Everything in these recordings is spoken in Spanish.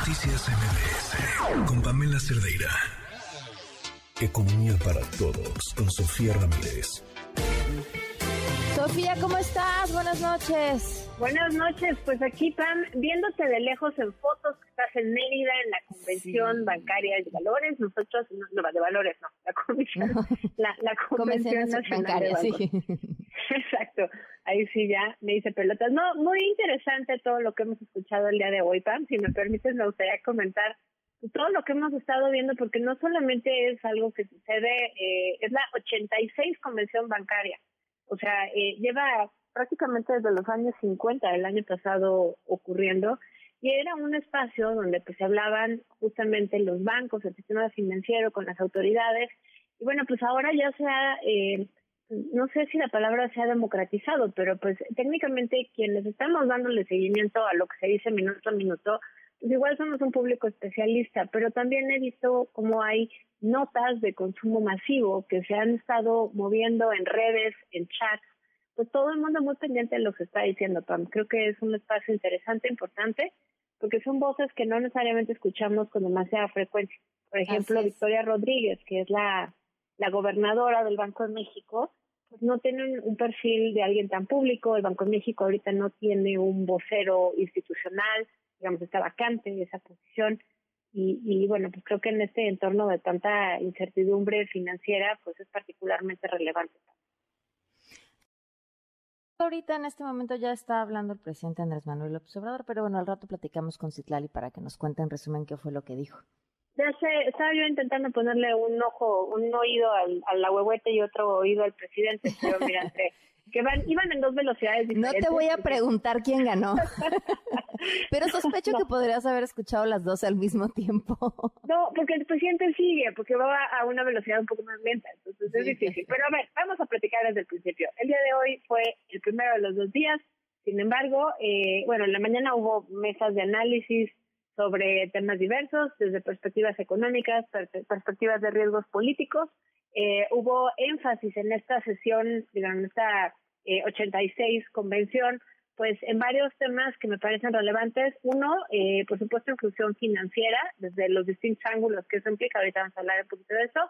Noticias MBS con Pamela Cerdeira. Economía para todos con Sofía Ramírez. Sofía, ¿cómo estás? Buenas noches. Buenas noches, pues aquí Pam, viéndote de lejos en fotos que estás en Mérida en la Convención Bancaria de Valores, nosotros, no, de Valores no, la Comisión, la, Convención Nacional de Sí. Exacto, ahí sí ya me dice pelotas. No, muy interesante todo lo que hemos escuchado el día de hoy, Pam, si me permites me gustaría comentar todo lo que hemos estado viendo, porque no solamente es algo que sucede, eh, es la 86 Convención Bancaria, o sea, eh, lleva prácticamente desde los años 50 del año pasado ocurriendo y era un espacio donde pues se hablaban justamente los bancos, el sistema financiero con las autoridades. Y bueno pues ahora ya se ha eh, no sé si la palabra se ha democratizado, pero pues técnicamente quienes estamos dándole seguimiento a lo que se dice minuto a minuto, pues igual somos un público especialista, pero también he visto cómo hay notas de consumo masivo que se han estado moviendo en redes, en chats, pues todo el mundo muy pendiente de lo que está diciendo Pam. Creo que es un espacio interesante, importante, porque son voces que no necesariamente escuchamos con demasiada frecuencia. Por ejemplo, Victoria Rodríguez, que es la, la gobernadora del Banco de México, pues no tiene un perfil de alguien tan público. El Banco de México ahorita no tiene un vocero institucional, digamos, está vacante esa posición. Y, y bueno, pues creo que en este entorno de tanta incertidumbre financiera, pues es particularmente relevante. Ahorita en este momento ya está hablando el presidente Andrés Manuel López Obrador, pero bueno, al rato platicamos con Citlali para que nos cuente en resumen qué fue lo que dijo. Ya sé, estaba yo intentando ponerle un ojo, un oído al, a la huehuete y otro oído al presidente, pero mira, que van, iban en dos velocidades diferentes. No te voy a preguntar quién ganó, pero sospecho que podrías haber escuchado las dos al mismo tiempo. No, porque el presidente sigue, porque va a una velocidad un poco más lenta, entonces es difícil. Pero a ver, vamos a platicar desde el principio. El día de hoy fue el primero de los dos días, sin embargo, eh, bueno, en la mañana hubo mesas de análisis sobre temas diversos, desde perspectivas económicas, perspectivas de riesgos políticos. Eh, hubo énfasis en esta sesión, digamos, esta 86 eh, convención, pues en varios temas que me parecen relevantes. Uno, eh, por supuesto, inclusión financiera, desde los distintos ángulos que eso implica. Ahorita vamos a hablar un poquito de eso.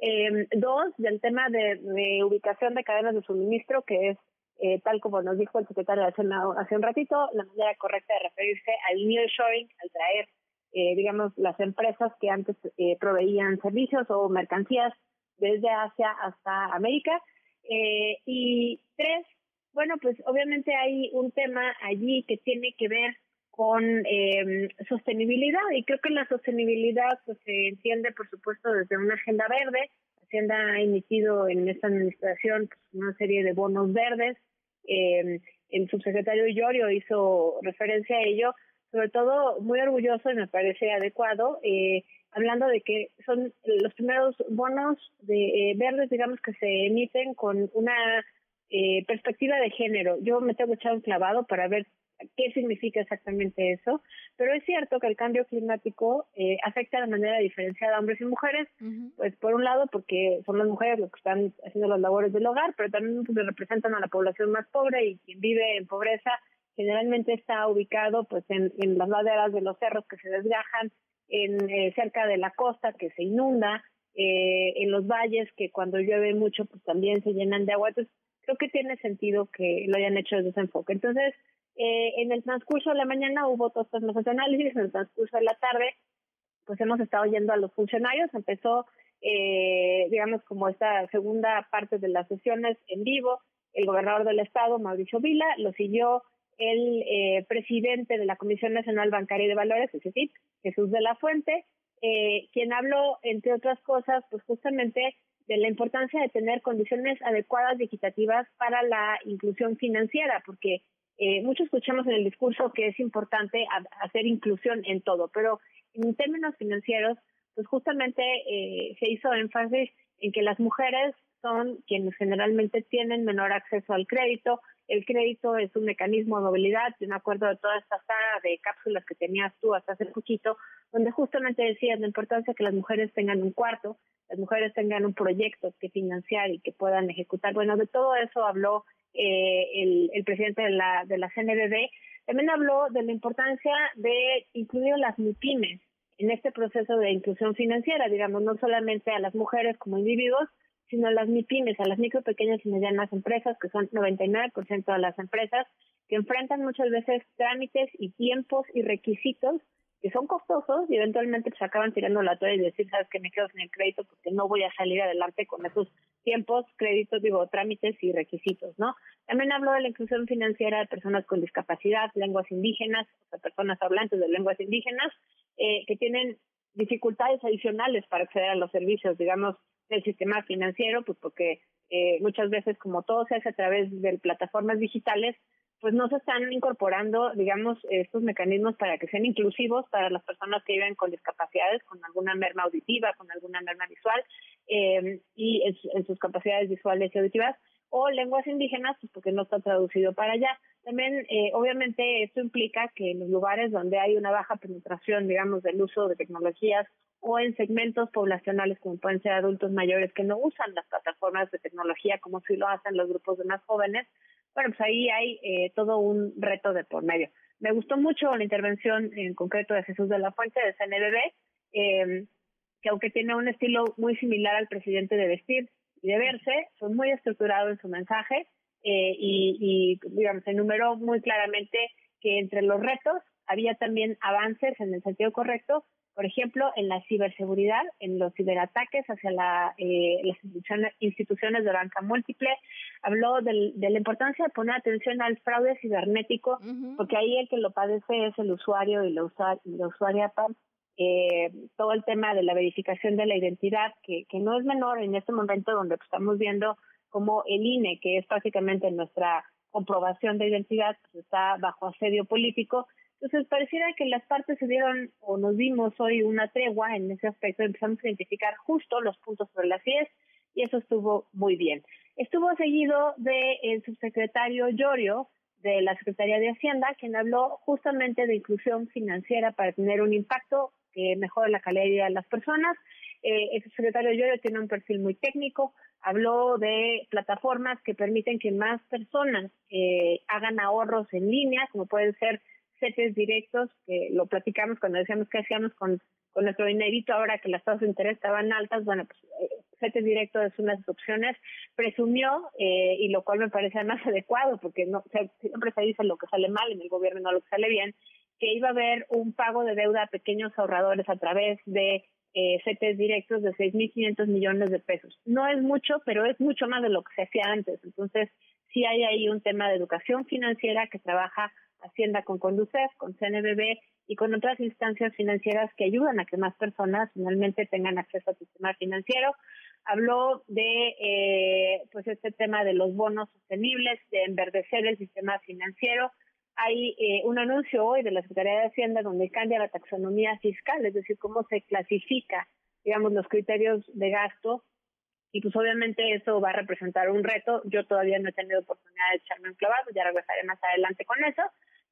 Eh, dos, del tema de, ubicación de cadenas de suministro, que es, eh, tal como nos dijo el secretario de Hacienda hace un ratito, la manera correcta de referirse al nearshoring, al traer, eh, digamos, las empresas que antes eh, proveían servicios o mercancías desde Asia hasta América. Eh, y tres, bueno, pues obviamente hay un tema allí que tiene que ver con eh, sostenibilidad y creo que la sostenibilidad pues se entiende por supuesto desde una agenda verde. Hacienda ha emitido en esta administración pues, una serie de bonos verdes. Eh, el subsecretario Llorio hizo referencia a ello, sobre todo muy orgulloso y me parece adecuado, eh, hablando de que son los primeros bonos de eh, verdes, digamos, que se emiten con una eh, perspectiva de género. Yo me tengo echado un clavado para ver qué significa exactamente eso, pero es cierto que el cambio climático eh, afecta de manera diferenciada a hombres y mujeres, pues por un lado porque son las mujeres los que están haciendo las labores del hogar, pero también porque representan a la población más pobre y quien vive en pobreza generalmente está ubicado pues en, en las laderas de los cerros que se desgajan, en eh, cerca de la costa que se inunda, eh, en los valles que cuando llueve mucho pues también se llenan de agua. Entonces creo que tiene sentido que lo hayan hecho desde ese enfoque. Entonces eh, en el transcurso de la mañana hubo todos de análisis, en el transcurso de la tarde pues hemos estado yendo a los funcionarios, empezó eh, digamos como esta segunda parte de las sesiones en vivo, el gobernador del estado, Mauricio Vila, lo siguió el eh, presidente de la Comisión Nacional Bancaria y de Valores, Jesús de la Fuente, eh, quien habló, entre otras cosas, pues justamente de la importancia de tener condiciones adecuadas y equitativas para la inclusión financiera, porque eh, mucho escuchamos en el discurso que es importante hacer inclusión en todo, pero en términos financieros, pues justamente eh, se hizo énfasis en que las mujeres son quienes generalmente tienen menor acceso al crédito, el crédito es un mecanismo de movilidad, yo me acuerdo de toda esta saga de cápsulas que tenías tú hasta hace poquito, donde justamente decías la importancia de que las mujeres tengan un cuarto, las mujeres tengan un proyecto que financiar y que puedan ejecutar. Bueno, de todo eso habló el, el, presidente de la, de la CNBB, también habló de la importancia de incluir a las MIPIMES en este proceso de inclusión financiera, digamos, no solamente a las mujeres como individuos, sino las MIPIMES, a las micro, pequeñas y medianas empresas, que son 99% de las empresas, que enfrentan muchas veces trámites y tiempos y requisitos que son costosos y eventualmente se pues, acaban tirando la toalla y decir, sabes que me quedo sin el crédito porque no voy a salir adelante con esos tiempos, créditos, digo, trámites y requisitos, ¿no? También habló de la inclusión financiera de personas con discapacidad, lenguas indígenas, o sea, personas hablantes de lenguas indígenas, eh, que tienen dificultades adicionales para acceder a los servicios, digamos, del sistema financiero, pues porque eh, muchas veces, como todo se hace a través de plataformas digitales, pues no se están incorporando, digamos, estos mecanismos para que sean inclusivos para las personas que viven con discapacidades, con alguna merma auditiva, con alguna merma visual eh, y en, sus capacidades visuales y auditivas, o lenguas indígenas, pues porque no está traducido para allá. También, eh, obviamente, esto implica que en los lugares donde hay una baja penetración, digamos, del uso de tecnologías o en segmentos poblacionales como pueden ser adultos mayores que no usan las plataformas de tecnología como si lo hacen los grupos de más jóvenes, bueno, pues ahí hay eh, todo un reto de por medio. Me gustó mucho la intervención en concreto de Jesús de la Fuente de CNBB, eh, que aunque tiene un estilo muy similar al presidente de vestir y de verse, fue muy estructurado en su mensaje eh, y, y, digamos, enumeró muy claramente que entre los retos había también avances en el sentido correcto, por ejemplo, en la ciberseguridad, en los ciberataques hacia la, eh, las instituciones, de banca múltiple. Habló del, de la importancia de poner atención al fraude cibernético, porque ahí el que lo padece es el usuario y la, usuaria. Eh, todo el tema de la verificación de la identidad, que, que no es menor en este momento donde estamos viendo como el INE, que es básicamente nuestra comprobación de identidad, pues está bajo asedio político entonces, pareciera que las partes se dieron o nos dimos hoy una tregua en ese aspecto, empezamos a identificar justo los puntos sobre las IES y eso estuvo muy bien. Estuvo seguido del el subsecretario Llorio de la Secretaría de Hacienda, quien habló justamente de inclusión financiera para tener un impacto que mejore la calidad de vida de las personas. Eh, el subsecretario Llorio tiene un perfil muy técnico, habló de plataformas que permiten que más personas eh, hagan ahorros en línea, como pueden ser CETES directos, que lo platicamos cuando decíamos que hacíamos con, nuestro dinerito ahora que las tasas de interés estaban altas, bueno, pues eh, CETES directo es una de las opciones, presumió, eh, y lo cual me parece más adecuado, porque no siempre se dice lo que sale mal en el gobierno, no lo que sale bien, que iba a haber un pago de deuda a pequeños ahorradores a través de eh, directos de 6.500 millones de pesos. No es mucho, pero es mucho más de lo que se hacía antes. Entonces, sí hay ahí un tema de educación financiera que trabaja Hacienda con Conducef, con CNBB y con otras instancias financieras que ayudan a que más personas finalmente tengan acceso al sistema financiero. Habló de eh, pues este tema de los bonos sostenibles, de enverdecer el sistema financiero. Hay eh, un anuncio hoy de la Secretaría de Hacienda donde cambia la taxonomía fiscal, es decir, cómo se clasifica, digamos, los criterios de gasto y pues obviamente eso va a representar un reto. Yo todavía no he tenido oportunidad de echarme un clavado, ya regresaré más adelante con eso.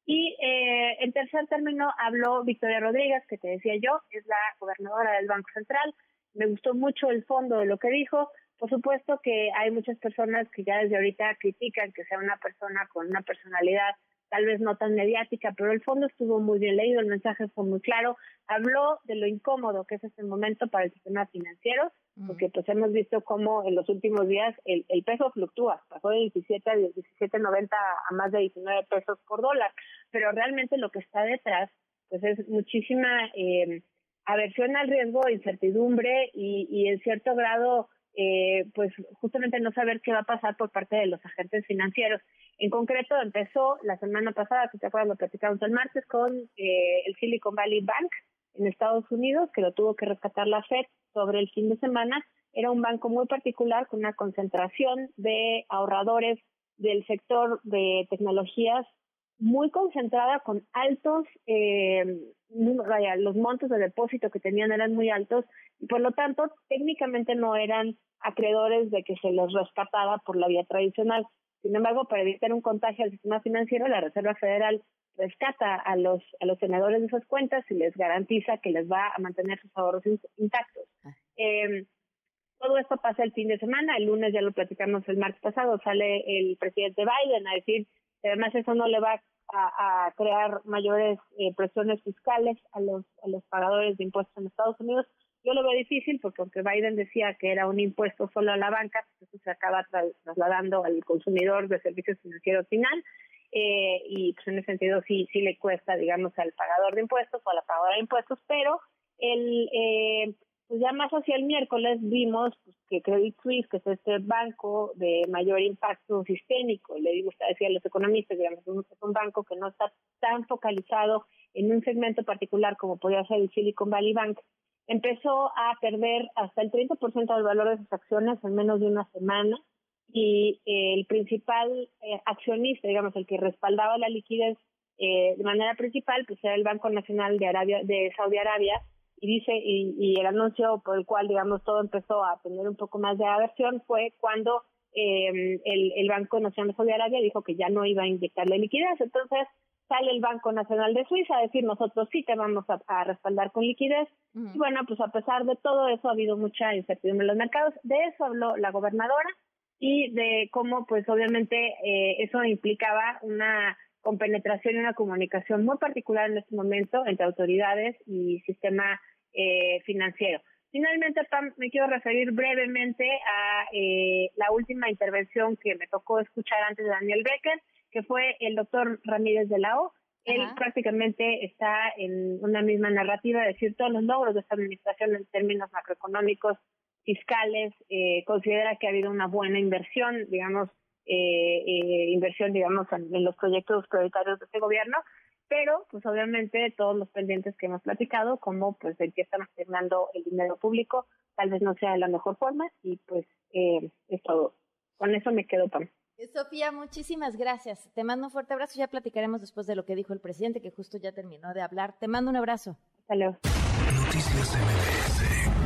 Y eh, en tercer término habló Victoria Rodríguez, que te decía yo, es la gobernadora del Banco Central. Me gustó mucho el fondo de lo que dijo. Por supuesto que hay muchas personas que ya desde ahorita critican que sea una persona con una personalidad tal vez no tan mediática, pero el fondo estuvo muy bien leído, el mensaje fue muy claro, habló de lo incómodo que es este momento para el sistema financiero, porque pues hemos visto cómo en los últimos días el, el peso fluctúa, pasó de 17 a 17.90 a más de 19 pesos por dólar, pero realmente lo que está detrás pues es muchísima eh, aversión al riesgo, incertidumbre y, y en cierto grado eh, pues justamente no saber qué va a pasar por parte de los agentes financieros. En concreto, empezó la semana pasada, si te acuerdas, lo platicamos el martes, con eh, el Silicon Valley Bank en Estados Unidos, que lo tuvo que rescatar la Fed sobre el fin de semana. Era un banco muy particular con una concentración de ahorradores del sector de tecnologías muy concentrada con altos, eh, los montos de depósito que tenían eran muy altos y por lo tanto técnicamente no eran acreedores de que se les rescatara por la vía tradicional. Sin embargo, para evitar un contagio al sistema financiero, la Reserva Federal rescata a los a los tenedores de esas cuentas y les garantiza que les va a mantener sus ahorros intactos. Ah. Eh, Todo esto pasa el fin de semana, el lunes ya lo platicamos el martes pasado, sale el presidente Biden a decir que además eso no le va a, crear mayores eh, presiones fiscales a los, a los pagadores de impuestos en Estados Unidos. Yo lo veo difícil porque aunque Biden decía que era un impuesto solo a la banca, pues eso se acaba trasladando al consumidor de servicios financieros final eh, y pues en ese sentido sí sí le cuesta, digamos, al pagador de impuestos o a la pagadora de impuestos, pero el eh, pues ya más hacia el miércoles vimos pues, que Credit Suisse, que es este banco de mayor impacto sistémico, le digo, usted decía a los economistas, digamos, es un banco que no está tan focalizado en un segmento particular como podría ser el Silicon Valley Bank, empezó a perder hasta el 30% del valor de sus acciones en menos de una semana y eh, el principal eh, accionista, digamos, el que respaldaba la liquidez eh, de manera principal, pues era el Banco Nacional de Arabia, de Saudi Arabia, y dice, y, el anuncio por el cual, digamos, todo empezó a tener un poco más de aversión fue cuando el, el Banco Nacional de Saudi Arabia dijo que ya no iba a inyectarle liquidez. Entonces, sale el Banco Nacional de Suiza a decir nosotros sí te vamos a, respaldar con liquidez. Y bueno, pues a pesar de todo eso ha habido mucha incertidumbre en los mercados. De eso habló la gobernadora y de cómo pues obviamente eh, eso implicaba una compenetración y una comunicación muy particular en este momento entre autoridades y sistema eh, financiero. Finalmente, Pam, me quiero referir brevemente a eh, la última intervención que me tocó escuchar antes de Daniel Becker, que fue el doctor Ramírez de la O. Él prácticamente está en una misma narrativa, decir todos los logros de esta administración en términos macroeconómicos, fiscales, eh, considera que ha habido una buena inversión, digamos, eh, eh, inversión, digamos, en, los proyectos prioritarios de este gobierno, pero pues obviamente todos los pendientes que hemos platicado, como pues el que están asignando el dinero público, tal vez no sea de la mejor forma y pues eh, es todo. Con eso me quedo, Pam. Sofía, muchísimas gracias. Te mando un fuerte abrazo. Ya platicaremos después de lo que dijo el presidente, que justo ya terminó de hablar. Te mando un abrazo. Hasta luego. Noticias MBS